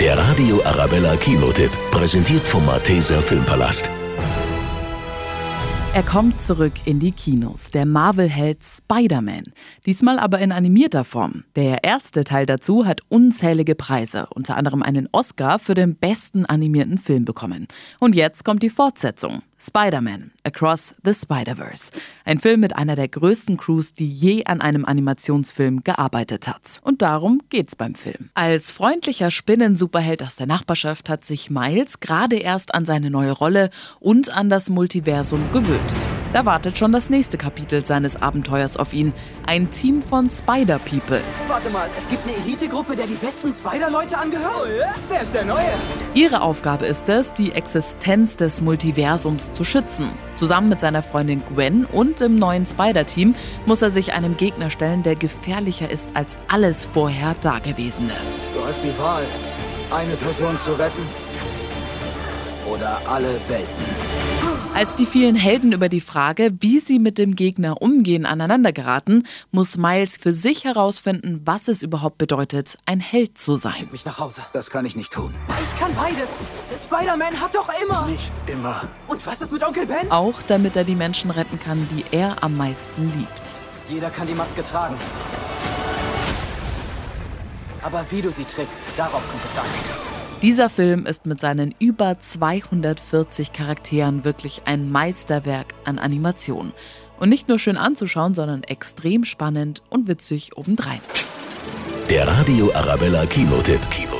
Der Radio Arabella Kinotipp, präsentiert vom Malteser Filmpalast. Er kommt zurück in die Kinos, der Marvel-Held Spider-Man. Diesmal aber in animierter Form. Der erste Teil dazu hat unzählige Preise, unter anderem einen Oscar für den besten animierten Film bekommen. Und jetzt kommt die Fortsetzung. Spider-Man Across the Spider-Verse. Ein Film mit einer der größten Crews, die je an einem Animationsfilm gearbeitet hat. Und darum geht's beim Film. Als freundlicher Spinnen-Superheld aus der Nachbarschaft hat sich Miles gerade erst an seine neue Rolle und an das Multiversum gewöhnt. Da wartet schon das nächste Kapitel seines Abenteuers auf ihn. Ein Team von Spider-People. Warte mal, es gibt eine Elitegruppe, der die besten Spider-Leute angehört? Oh ja? Wer ist der Neue? Ihre Aufgabe ist es, die Existenz des Multiversums zu schützen. Zusammen mit seiner Freundin Gwen und im neuen Spider-Team muss er sich einem Gegner stellen, der gefährlicher ist als alles vorher Dagewesene. Du hast die Wahl, eine Person zu retten oder alle Welten. Als die vielen Helden über die Frage, wie sie mit dem Gegner umgehen, aneinander geraten, muss Miles für sich herausfinden, was es überhaupt bedeutet, ein Held zu sein. Schick mich nach Hause. Das kann ich nicht tun. Ich kann beides. Spider-Man hat doch immer. Nicht immer. Und was ist mit Onkel Ben? Auch damit er die Menschen retten kann, die er am meisten liebt. Jeder kann die Maske tragen. Aber wie du sie trägst, darauf kommt es an. Dieser Film ist mit seinen über 240 Charakteren wirklich ein Meisterwerk an Animation. Und nicht nur schön anzuschauen, sondern extrem spannend und witzig obendrein. Der Radio Arabella Kinotipp. Kino